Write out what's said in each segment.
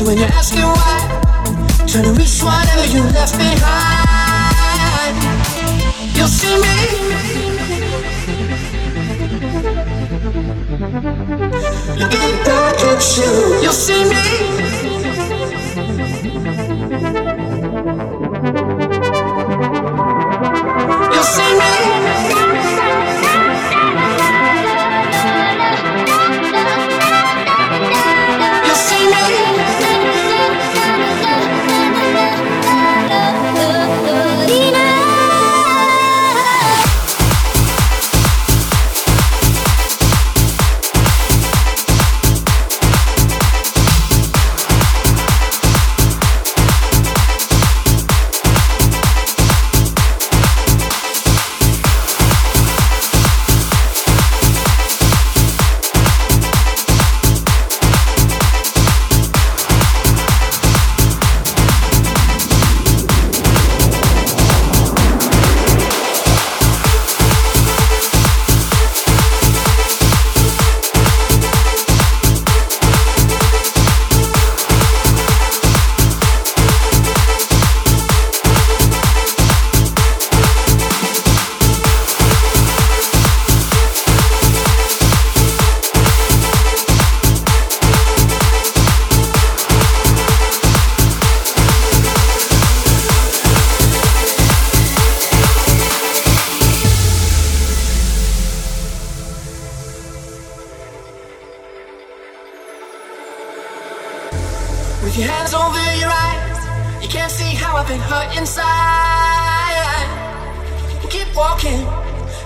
So when you're asking why, trying to reach whatever you left behind, you'll see me. Looking back at you, you'll see me. You'll see me. With your hands over your eyes, you can't see how I've been hurt inside. Keep walking,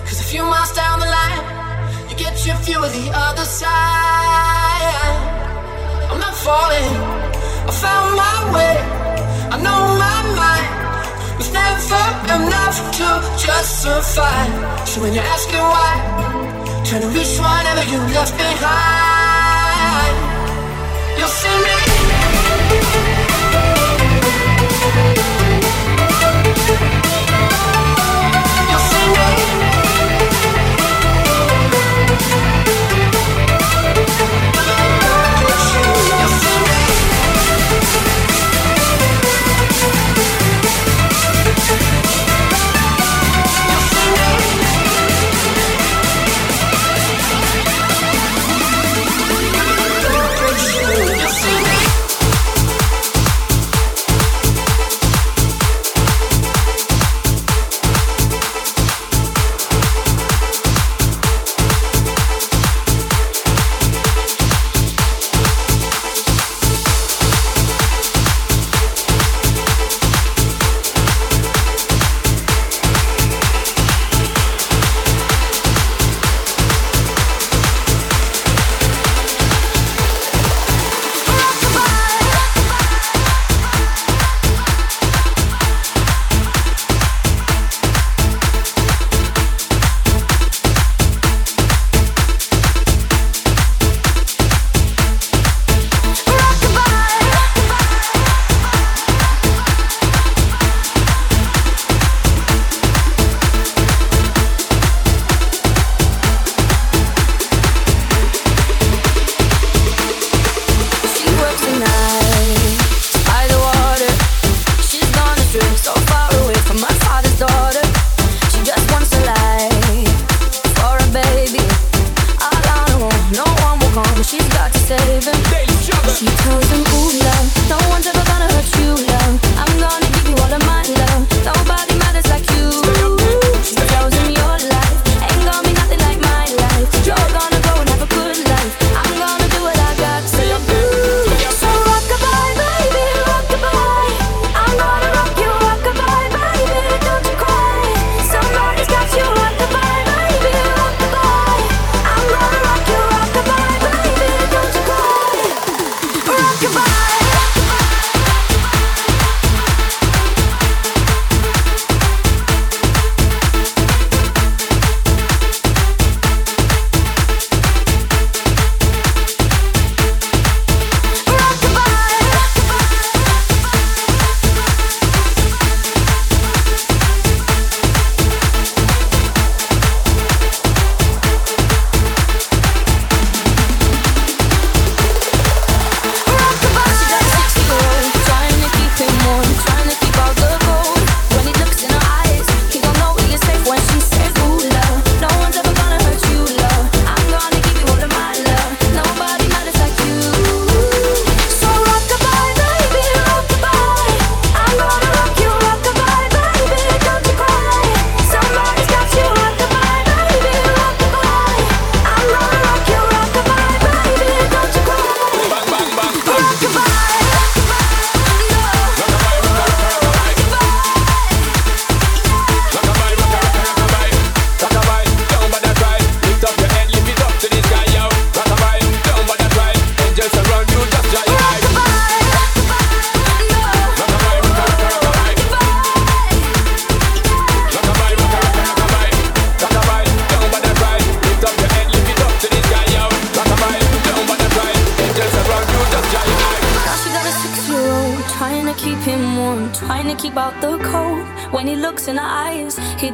cause a few miles down the line, you get your view of the other side. I'm not falling, I found my way. I know my mind was never enough to just survive. So when you're asking why, trying to reach whatever you left behind, you'll see me.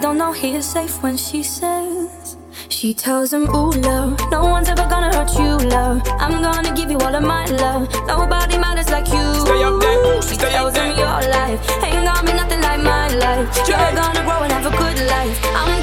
don't know he is safe when she says. She tells him, ooh, love No one's ever gonna hurt you, love. I'm gonna give you all of my love. Nobody matters like you. Stay up there. She Stay tells him your life Ain't gonna be nothing like my life. You're gonna grow and have a good life. I'm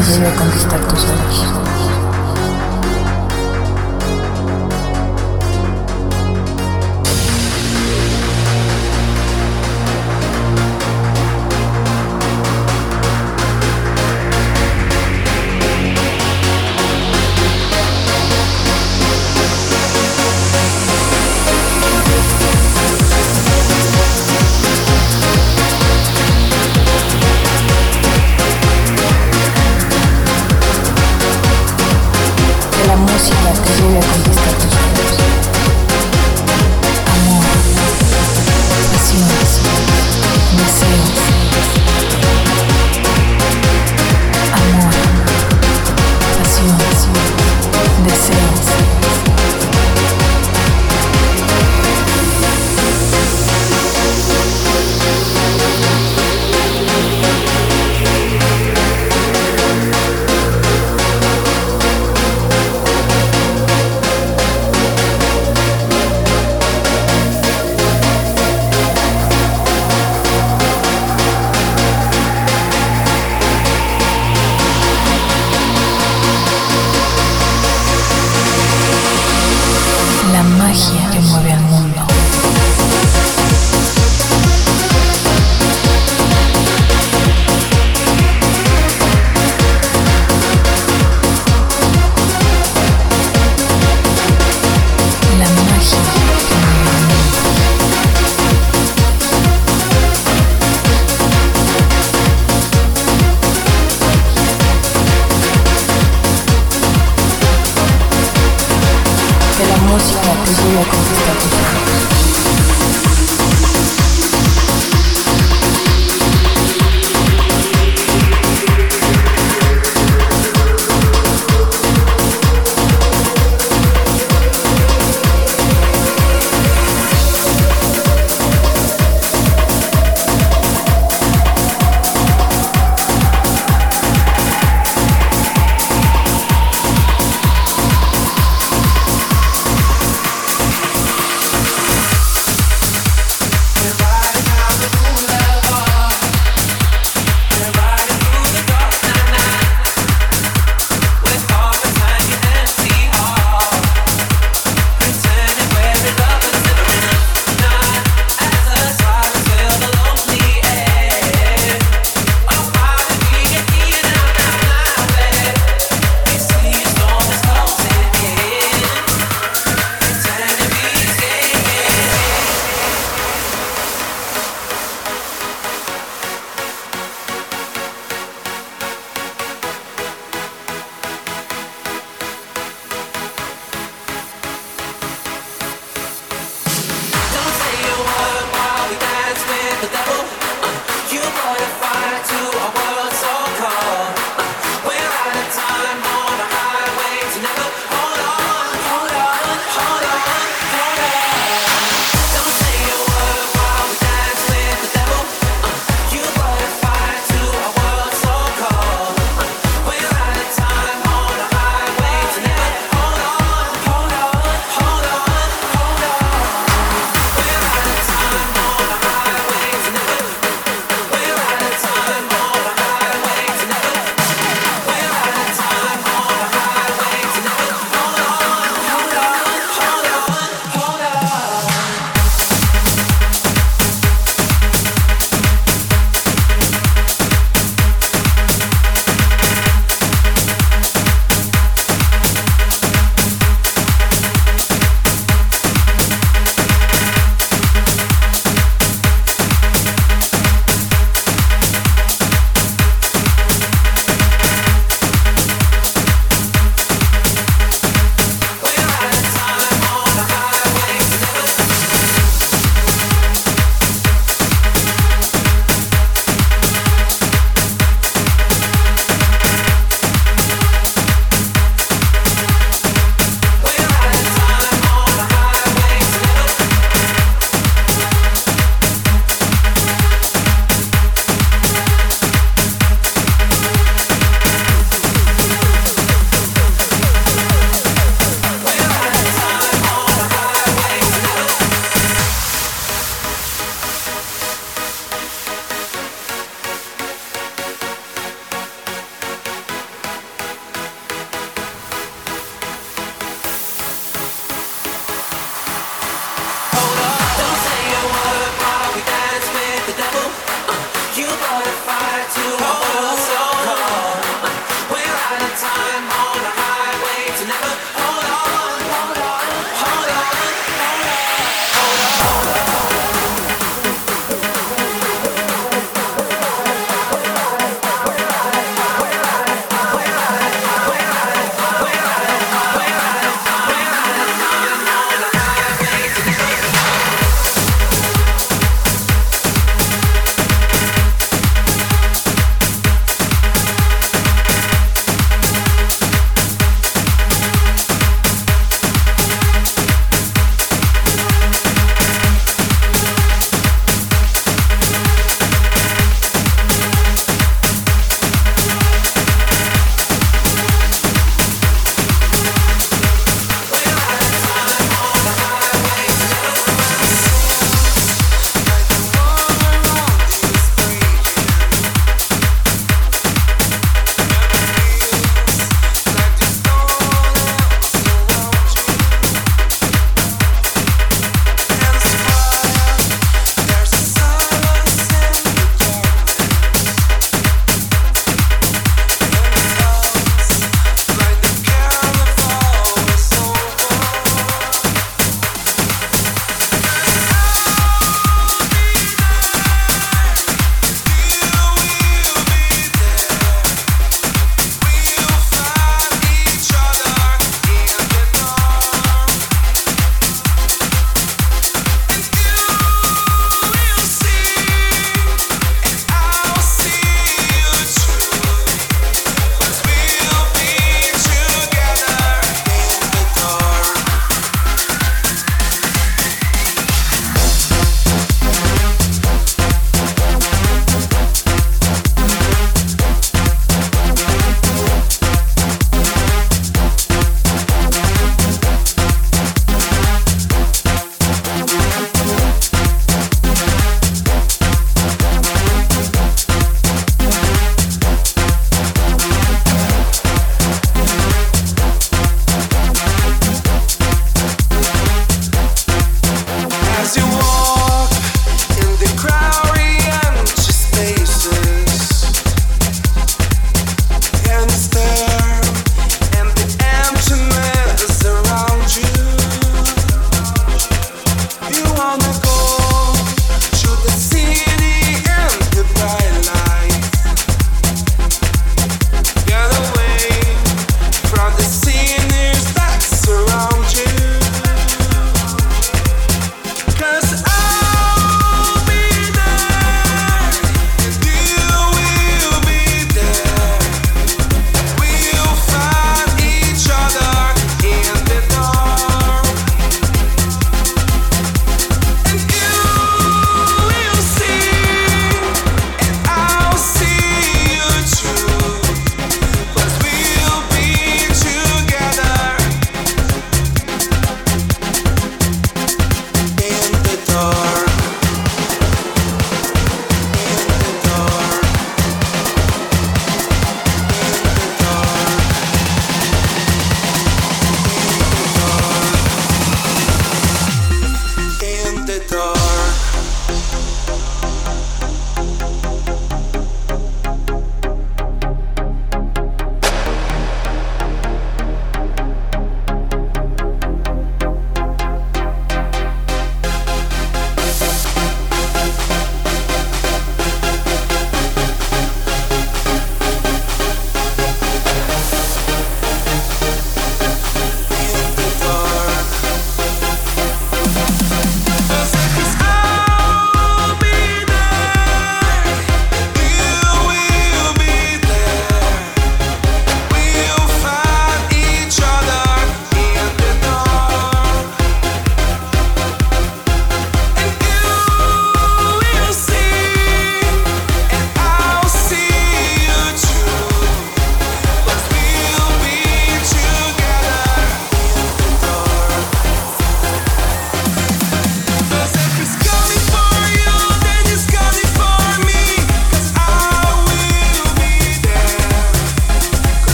música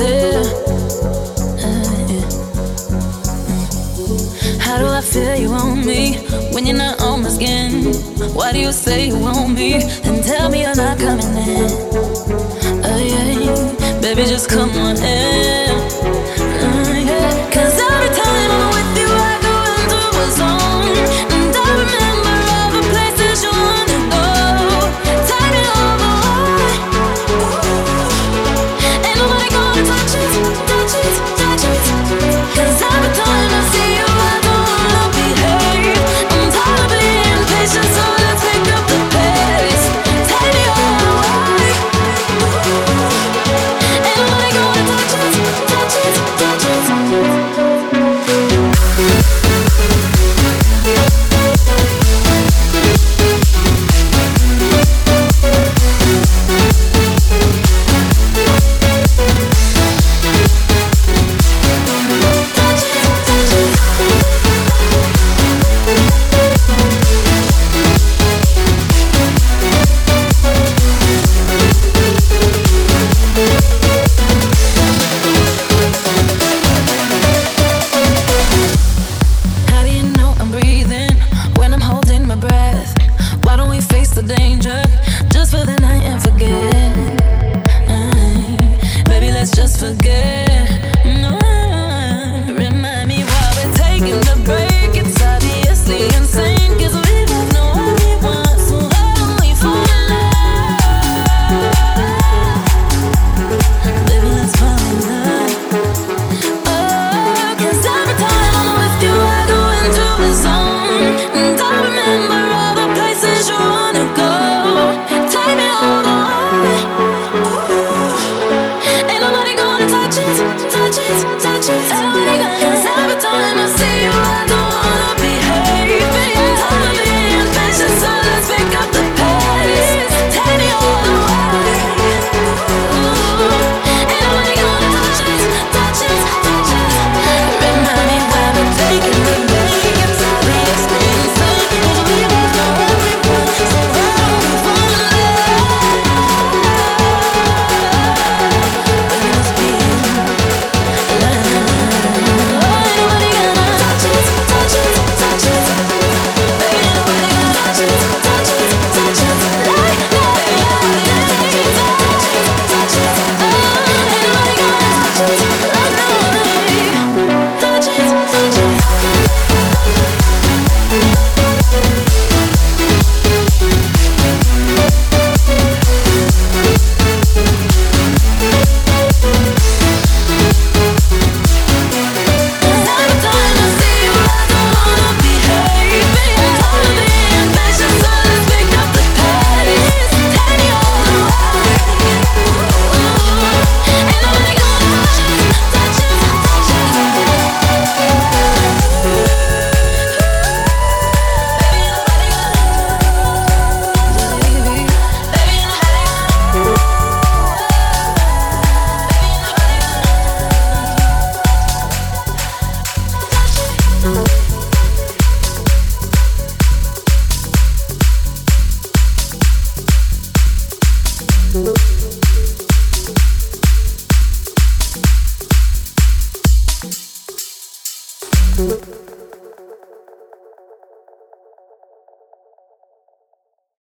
How do I feel you on me when you're not on my skin? Why do you say you want me and tell me you're not coming in? Oh, yeah. Baby, just come on in.